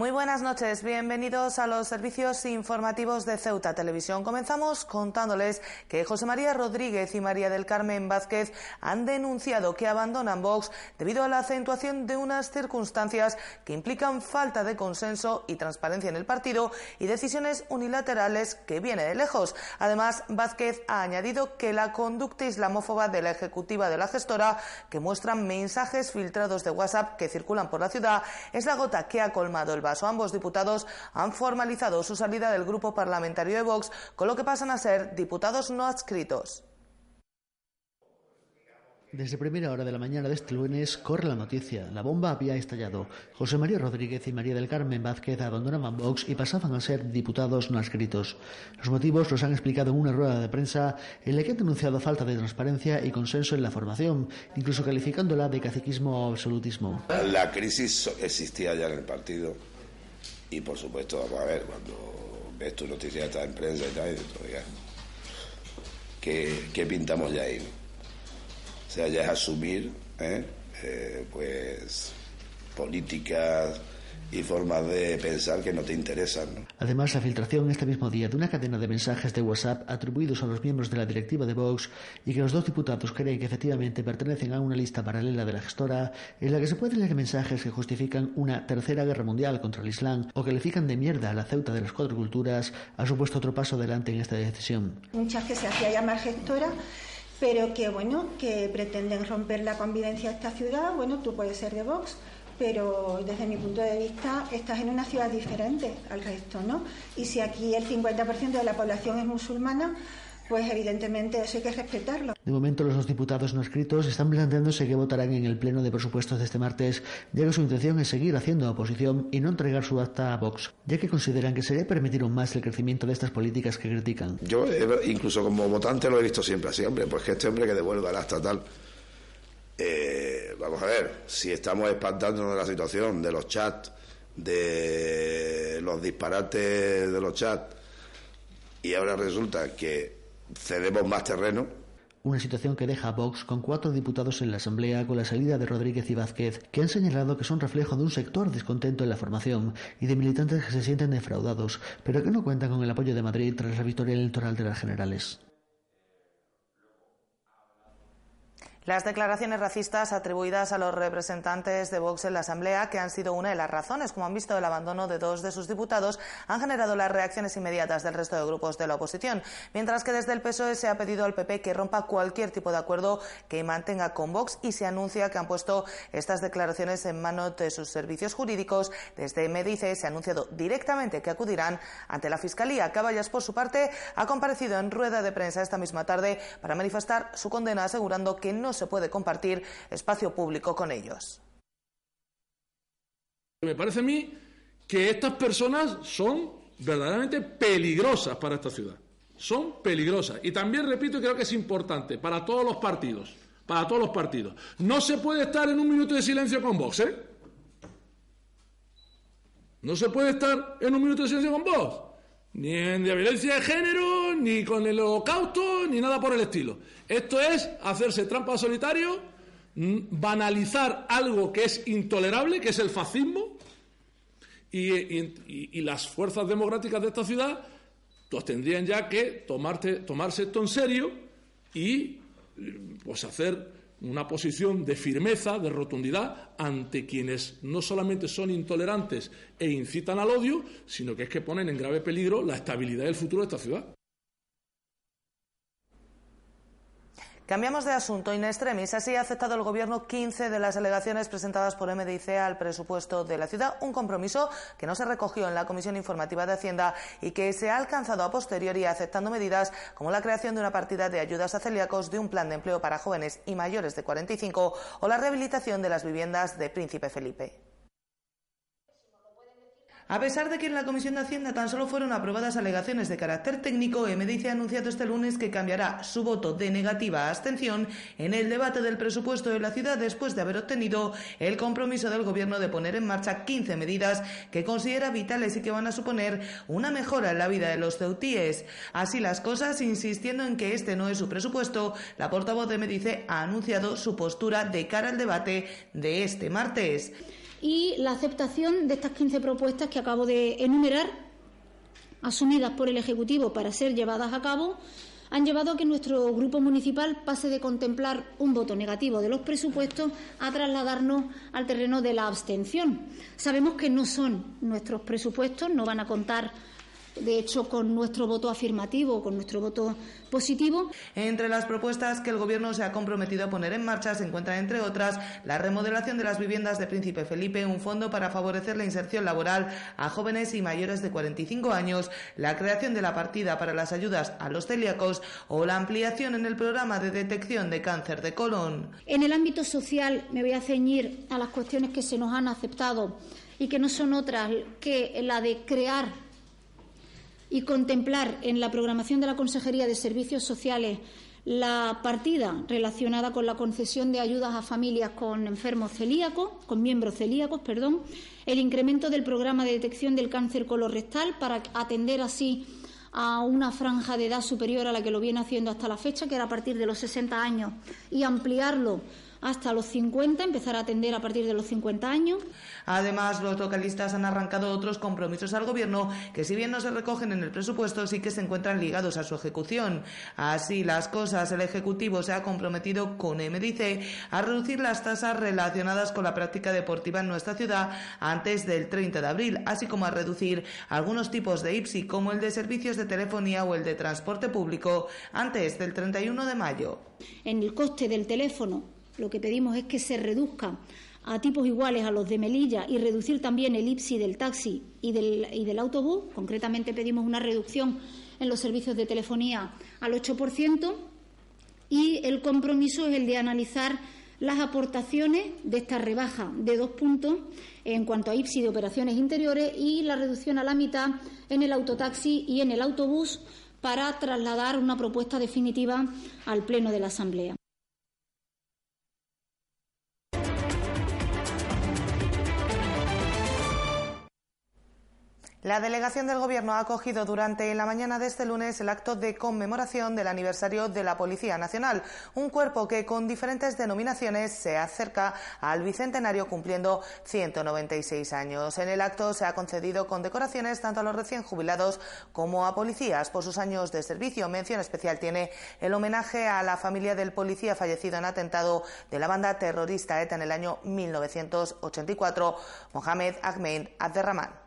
Muy buenas noches, bienvenidos a los servicios informativos de Ceuta Televisión. Comenzamos contándoles que José María Rodríguez y María del Carmen Vázquez han denunciado que abandonan Vox debido a la acentuación de unas circunstancias que implican falta de consenso y transparencia en el partido y decisiones unilaterales que viene de lejos. Además, Vázquez ha añadido que la conducta islamófoba de la ejecutiva de la gestora, que muestran mensajes filtrados de WhatsApp que circulan por la ciudad, es la gota que ha colmado el Ambos diputados han formalizado su salida del grupo parlamentario de Vox, con lo que pasan a ser diputados no adscritos. Desde primera hora de la mañana de este lunes corre la noticia. La bomba había estallado. José María Rodríguez y María del Carmen Vázquez abandonaban Vox y pasaban a ser diputados no adscritos. Los motivos los han explicado en una rueda de prensa en la que han denunciado falta de transparencia y consenso en la formación, incluso calificándola de caciquismo o absolutismo. La crisis existía ya en el partido y por supuesto, vamos a ver, cuando ves tu noticia está en prensa y tal, y todavía, ¿qué, ¿qué, pintamos ya ahí? O sea, ya es asumir, ¿eh? Eh, pues, políticas y formas de pensar que no te interesan. Además, la filtración este mismo día de una cadena de mensajes de WhatsApp atribuidos a los miembros de la directiva de Vox y que los dos diputados creen que efectivamente pertenecen a una lista paralela de la gestora en la que se pueden leer mensajes que justifican una tercera guerra mundial contra el Islam o califican de mierda a la ceuta de las cuatro culturas, ha supuesto otro paso adelante en esta decisión. Muchas que se hacía llamar gestora pero que bueno, que pretenden romper la convivencia de esta ciudad, bueno, tú puedes ser de Vox, pero desde mi punto de vista estás en una ciudad diferente al resto, ¿no? Y si aquí el 50% de la población es musulmana, pues evidentemente eso hay que respetarlo. De momento los dos diputados no escritos están planteándose que votarán en el pleno de presupuestos de este martes, ya que su intención es seguir haciendo oposición y no entregar su acta a Vox, ya que consideran que sería permitir aún más el crecimiento de estas políticas que critican. Yo incluso como votante lo he visto siempre así, hombre, pues que este hombre que devuelva la estatal eh, vamos a ver, si estamos espantándonos de la situación, de los chats, de los disparates de los chats, y ahora resulta que cedemos más terreno. Una situación que deja a Vox con cuatro diputados en la Asamblea con la salida de Rodríguez y Vázquez, que han señalado que son reflejo de un sector descontento en la formación y de militantes que se sienten defraudados, pero que no cuentan con el apoyo de Madrid tras la victoria electoral de las generales. Las declaraciones racistas atribuidas a los representantes de Vox en la Asamblea, que han sido una de las razones, como han visto, del abandono de dos de sus diputados, han generado las reacciones inmediatas del resto de grupos de la oposición, mientras que desde el PSOE se ha pedido al PP que rompa cualquier tipo de acuerdo que mantenga con Vox y se anuncia que han puesto estas declaraciones en manos de sus servicios jurídicos. Desde Medice se ha anunciado directamente que acudirán ante la Fiscalía. Caballas, por su parte, ha comparecido en rueda de prensa esta misma tarde para manifestar su condena, asegurando que no se puede compartir espacio público con ellos. Me parece a mí que estas personas son verdaderamente peligrosas para esta ciudad. Son peligrosas. Y también, repito, creo que es importante para todos los partidos. Para todos los partidos. No se puede estar en un minuto de silencio con Vox, ¿eh? No se puede estar en un minuto de silencio con Vox ni en violencia de género, ni con el holocausto, ni nada por el estilo. Esto es hacerse trampa solitario, mm, banalizar algo que es intolerable, que es el fascismo, y, las fuerzas democráticas de esta ciudad pues tendrían ya que tomarse esto en serio y pues hacer una posición de firmeza, de rotundidad ante quienes no solamente son intolerantes e incitan al odio, sino que es que ponen en grave peligro la estabilidad y el futuro de esta ciudad. Cambiamos de asunto. In extremis, así ha aceptado el Gobierno 15 de las alegaciones presentadas por MDIC al presupuesto de la ciudad, un compromiso que no se recogió en la Comisión Informativa de Hacienda y que se ha alcanzado a posteriori aceptando medidas como la creación de una partida de ayudas a celíacos, de un plan de empleo para jóvenes y mayores de 45 o la rehabilitación de las viviendas de Príncipe Felipe. A pesar de que en la Comisión de Hacienda tan solo fueron aprobadas alegaciones de carácter técnico, MDIC ha anunciado este lunes que cambiará su voto de negativa abstención en el debate del presupuesto de la ciudad después de haber obtenido el compromiso del Gobierno de poner en marcha 15 medidas que considera vitales y que van a suponer una mejora en la vida de los ceutíes. Así las cosas, insistiendo en que este no es su presupuesto, la portavoz de MDIC ha anunciado su postura de cara al debate de este martes. Y la aceptación de estas 15 propuestas que acabo de enumerar, asumidas por el Ejecutivo para ser llevadas a cabo, han llevado a que nuestro grupo municipal pase de contemplar un voto negativo de los presupuestos a trasladarnos al terreno de la abstención. Sabemos que no son nuestros presupuestos, no van a contar de hecho, con nuestro voto afirmativo, con nuestro voto positivo. Entre las propuestas que el Gobierno se ha comprometido a poner en marcha se encuentra, entre otras, la remodelación de las viviendas de Príncipe Felipe, un fondo para favorecer la inserción laboral a jóvenes y mayores de 45 años, la creación de la partida para las ayudas a los celíacos o la ampliación en el programa de detección de cáncer de colon. En el ámbito social me voy a ceñir a las cuestiones que se nos han aceptado y que no son otras que la de crear y contemplar en la programación de la Consejería de Servicios Sociales la partida relacionada con la concesión de ayudas a familias con enfermos celíacos, con miembros celíacos, perdón, el incremento del programa de detección del cáncer colorectal para atender así a una franja de edad superior a la que lo viene haciendo hasta la fecha, que era a partir de los 60 años, y ampliarlo hasta los 50, empezar a atender a partir de los 50 años. Además, los localistas han arrancado otros compromisos al Gobierno que, si bien no se recogen en el presupuesto, sí que se encuentran ligados a su ejecución. Así las cosas, el Ejecutivo se ha comprometido con MDC a reducir las tasas relacionadas con la práctica deportiva en nuestra ciudad antes del 30 de abril, así como a reducir algunos tipos de IPSI, como el de servicios de telefonía o el de transporte público, antes del 31 de mayo. En el coste del teléfono lo que pedimos es que se reduzca a tipos iguales a los de Melilla y reducir también el IPSI del taxi y del, autobús. Concretamente pedimos una reducción en los servicios de telefonía al 8% y el compromiso es el de analizar las aportaciones de esta rebaja de dos puntos en cuanto a IPSI de operaciones interiores y la reducción a la mitad en el autotaxi y en el autobús para trasladar una propuesta definitiva al Pleno de la Asamblea. La delegación del Gobierno ha acogido durante la mañana de este lunes el acto de conmemoración del aniversario de la Policía Nacional, un cuerpo que con diferentes denominaciones se acerca al bicentenario cumpliendo 196 años. En el acto se ha concedido condecoraciones tanto a los recién jubilados como a policías por sus años de servicio. Mención especial tiene el homenaje a la familia del policía fallecido en atentado de la banda terrorista ETA en el año 1984, Mohamed Ahmed Abderrahman.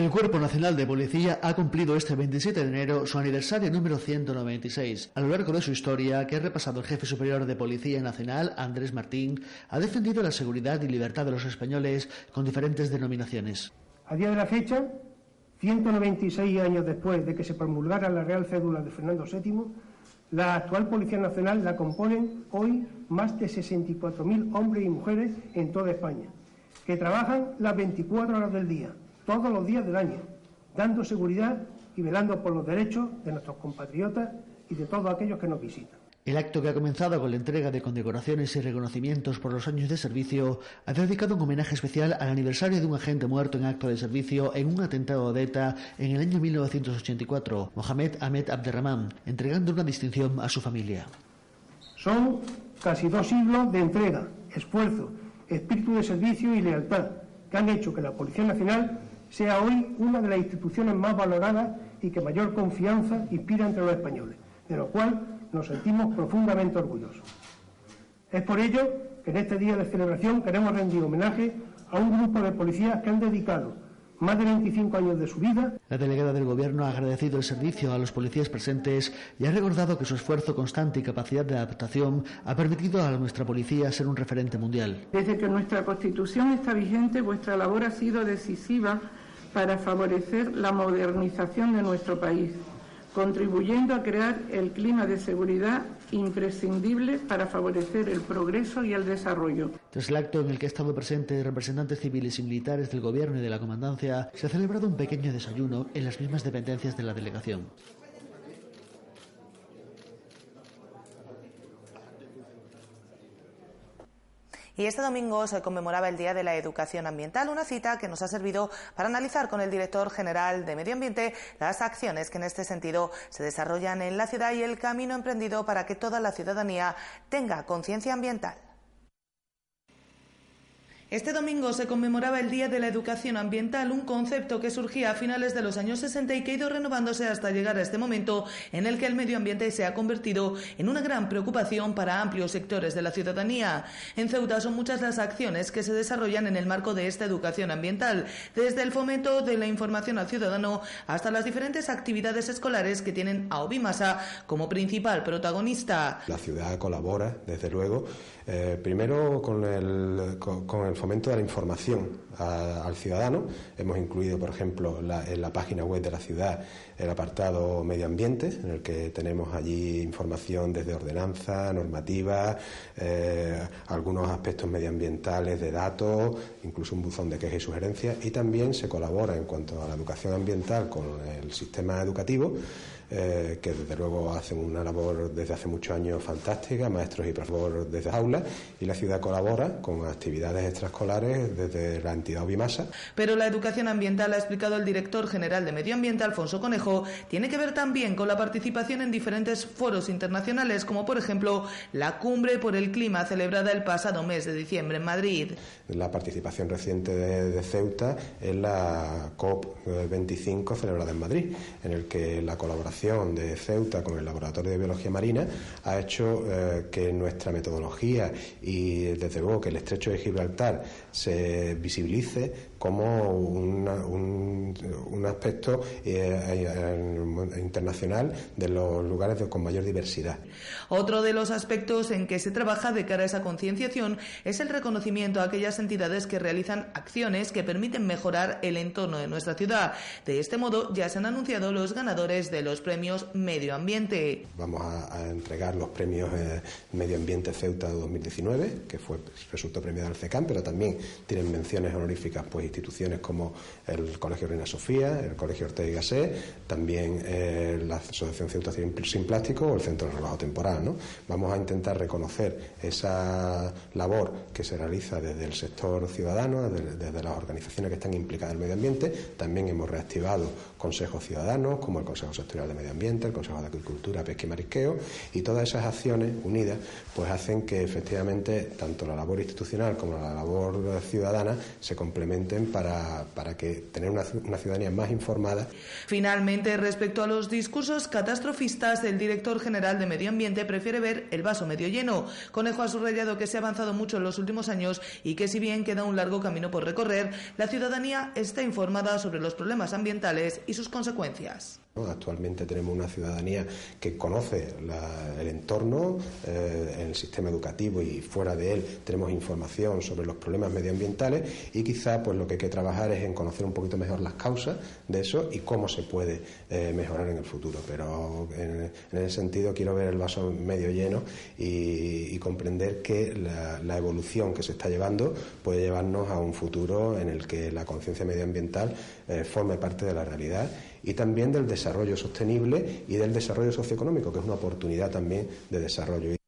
El Cuerpo Nacional de Policía ha cumplido este 27 de enero su aniversario número 196. A lo largo de su historia, que ha repasado el jefe superior de Policía Nacional, Andrés Martín, ha defendido la seguridad y libertad de los españoles con diferentes denominaciones. A día de la fecha, 196 años después de que se promulgara la Real Cédula de Fernando VII, la actual Policía Nacional la componen hoy más de 64.000 hombres y mujeres en toda España, que trabajan las 24 horas del día todos los días del año, dando seguridad y velando por los derechos de nuestros compatriotas y de todos aquellos que nos visitan. El acto que ha comenzado con la entrega de condecoraciones y reconocimientos por los años de servicio ha dedicado un homenaje especial al aniversario de un agente muerto en acto de servicio en un atentado de ETA en el año 1984, Mohamed Ahmed Abderrahman, entregando una distinción a su familia. Son casi dos siglos de entrega, esfuerzo, espíritu de servicio y lealtad que han hecho que la Policía Nacional sea hoy una de las instituciones más valoradas y que mayor confianza inspira entre los españoles, de lo cual nos sentimos profundamente orgullosos. Es por ello que en este día de celebración queremos rendir homenaje a un grupo de policías que han dedicado más de 25 años de su vida. La delegada del Gobierno ha agradecido el servicio a los policías presentes y ha recordado que su esfuerzo constante y capacidad de adaptación ha permitido a nuestra policía ser un referente mundial. Desde que nuestra Constitución está vigente, vuestra labor ha sido decisiva para favorecer la modernización de nuestro país contribuyendo a crear el clima de seguridad imprescindible para favorecer el progreso y el desarrollo. Tras el acto en el que han estado presentes representantes civiles y militares del Gobierno y de la Comandancia, se ha celebrado un pequeño desayuno en las mismas dependencias de la delegación. Y este domingo se conmemoraba el Día de la Educación Ambiental, una cita que nos ha servido para analizar con el director general de Medio Ambiente las acciones que en este sentido se desarrollan en la ciudad y el camino emprendido para que toda la ciudadanía tenga conciencia ambiental. Este domingo se conmemoraba el Día de la Educación Ambiental, un concepto que surgía a finales de los años 60 y que ha ido renovándose hasta llegar a este momento en el que el medio ambiente se ha convertido en una gran preocupación para amplios sectores de la ciudadanía. En Ceuta son muchas las acciones que se desarrollan en el marco de esta educación ambiental, desde el fomento de la información al ciudadano hasta las diferentes actividades escolares que tienen a Obimasa como principal protagonista. La ciudad colabora, desde luego, eh, primero con el, con el fomento de la información al ciudadano. Hemos incluido, por ejemplo, en la página web de la ciudad el apartado medio ambiente, en el que tenemos allí información desde ordenanza, normativa, eh, algunos aspectos medioambientales de datos, incluso un buzón de quejas y sugerencias. Y también se colabora en cuanto a la educación ambiental con el sistema educativo. Eh, que desde luego hacen una labor desde hace muchos años fantástica, maestros y profesores desde aulas, y la ciudad colabora con actividades extraescolares desde la entidad Obimasa. Pero la educación ambiental, ha explicado el director general de Medio Ambiente, Alfonso Conejo, tiene que ver también con la participación en diferentes foros internacionales, como por ejemplo la Cumbre por el Clima celebrada el pasado mes de diciembre en Madrid. La participación reciente de, de Ceuta en la COP25 celebrada en Madrid, en el que la colaboración de Ceuta con el Laboratorio de Biología Marina ha hecho eh, que nuestra metodología y desde luego que el estrecho de Gibraltar se visibilice como un, aspecto eh, eh, internacional de los lugares con mayor diversidad. Otro de los aspectos en que se trabaja de cara a esa concienciación es el reconocimiento a aquellas entidades que realizan acciones que permiten mejorar el entorno de nuestra ciudad. De este modo ya se han anunciado los ganadores de los premios Medio Ambiente. Vamos a, entregar los premios eh, Medio Ambiente Ceuta 2019, que fue resultó premiado al CECAM, pero también tienen menciones honoríficas pues instituciones como el Colegio Reina Sofía, el Colegio Ortega y Gasset, también eh, la Asociación Ceuta Sin Plástico o el Centro de Rebajo Temporal. ¿no? Vamos a intentar reconocer esa labor que se realiza desde el sector ciudadano, desde, las organizaciones que están implicadas en el medio ambiente. También hemos reactivado consejos ciudadanos como el Consejo Sectorial de Medio Ambiente, el Consejo de Agricultura, Pesca y Marisqueo y todas esas acciones unidas pues hacen que efectivamente tanto la labor institucional como la labor ciudadana se complementen para, para que tener una, una ciudadanía más informada. Finalmente, respecto a los discursos catastrofistas, el director general de Medio Ambiente prefiere ver el vaso medio lleno. Conejo ha subrayado que se ha avanzado mucho en los últimos años y que si bien queda un largo camino por recorrer, la ciudadanía está informada sobre los problemas ambientales y sus consecuencias. Actualmente tenemos una ciudadanía que conoce el entorno, eh, en el sistema educativo y fuera de él tenemos información sobre los problemas medioambientales y quizá pues lo que hay que trabajar es en conocer un poquito mejor las causas de eso y cómo se puede eh, mejorar en el futuro. Pero en, ese sentido quiero ver el vaso medio lleno y, comprender que la, evolución que se está llevando puede llevarnos a un futuro en el que la conciencia medioambiental eh, forme parte de la realidad y también del desarrollo sostenible y del desarrollo socioeconómico, que es una oportunidad también de desarrollo.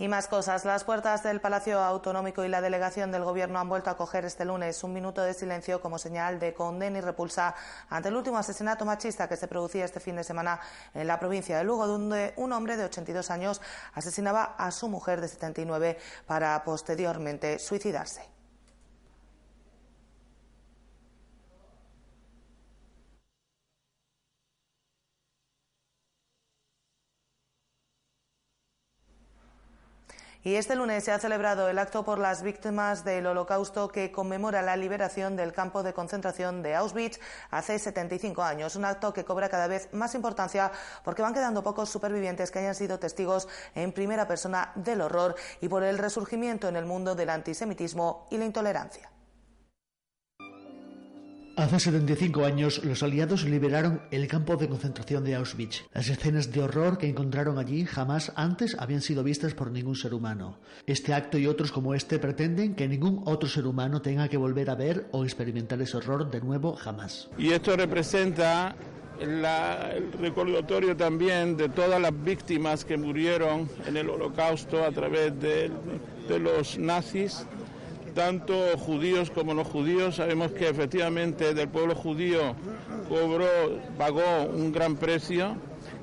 Y más cosas. Las puertas del Palacio Autonómico y la delegación del Gobierno han vuelto a coger este lunes un minuto de silencio como señal de condena y repulsa ante el último asesinato machista que se producía este fin de semana en la provincia de Lugo, donde un hombre de 82 años asesinaba a su mujer de 79 para posteriormente suicidarse. Y este lunes se ha celebrado el acto por las víctimas del Holocausto que conmemora la liberación del campo de concentración de Auschwitz hace 75 años. Un acto que cobra cada vez más importancia porque van quedando pocos supervivientes que hayan sido testigos en primera persona del horror y por el resurgimiento en el mundo del antisemitismo y la intolerancia. Hace 75 años, los aliados liberaron el campo de concentración de Auschwitz. Las escenas de horror que encontraron allí jamás antes habían sido vistas por ningún ser humano. Este acto y otros como este pretenden que ningún otro ser humano tenga que volver a ver o experimentar ese horror de nuevo jamás. Y esto representa el recordatorio también de todas las víctimas que murieron en el holocausto a través de los nazis tanto judíos como no judíos. Sabemos que efectivamente del pueblo judío cobró, pagó un gran precio,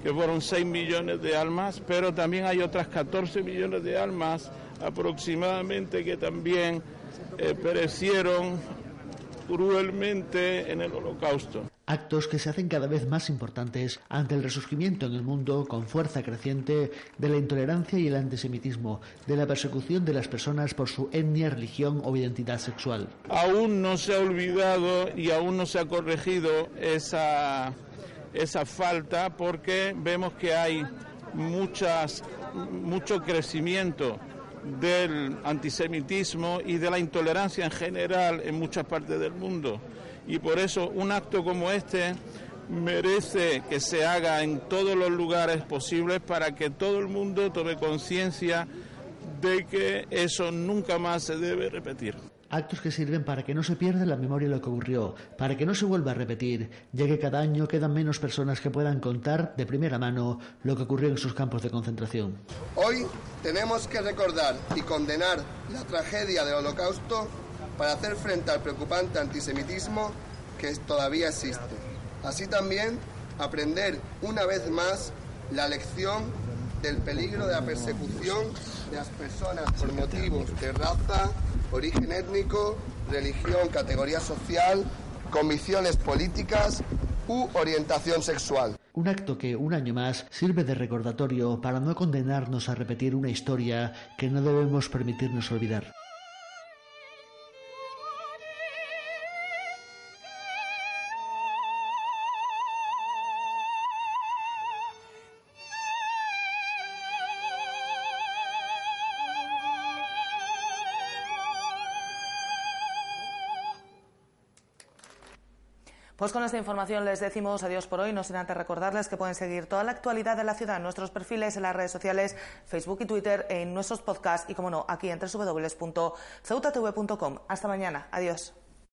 que fueron 6 millones de almas, pero también hay otras 14 millones de almas aproximadamente que también eh, perecieron cruelmente en el holocausto. Actos que se hacen cada vez más importantes ante el resurgimiento en el mundo con fuerza creciente de la intolerancia y el antisemitismo, de la persecución de las personas por su etnia, religión o identidad sexual. Aún no se ha olvidado y aún no se ha corregido esa, esa falta porque vemos que hay muchas, mucho crecimiento del antisemitismo y de la intolerancia en general en muchas partes del mundo. Y por eso un acto como este merece que se haga en todos los lugares posibles para que todo el mundo tome conciencia de que eso nunca más se debe repetir. Actos que sirven para que no se pierda la memoria de lo que ocurrió, para que no se vuelva a repetir, ya que cada año quedan menos personas que puedan contar de primera mano lo que ocurrió en sus campos de concentración. Hoy tenemos que recordar y condenar la tragedia del holocausto para hacer frente al preocupante antisemitismo que todavía existe. Así también aprender una vez más la lección del peligro de la persecución de las personas por motivos de raza, origen étnico, religión, categoría social, convicciones políticas u orientación sexual. Un acto que, un año más, sirve de recordatorio para no condenarnos a repetir una historia que no debemos permitirnos olvidar. Pues con esta información les decimos adiós por hoy, no sin antes recordarles que pueden seguir toda la actualidad de la ciudad en nuestros perfiles en las redes sociales, Facebook y Twitter, en nuestros podcasts y, como no, aquí en www.ceutatv.com. Hasta mañana. Adiós.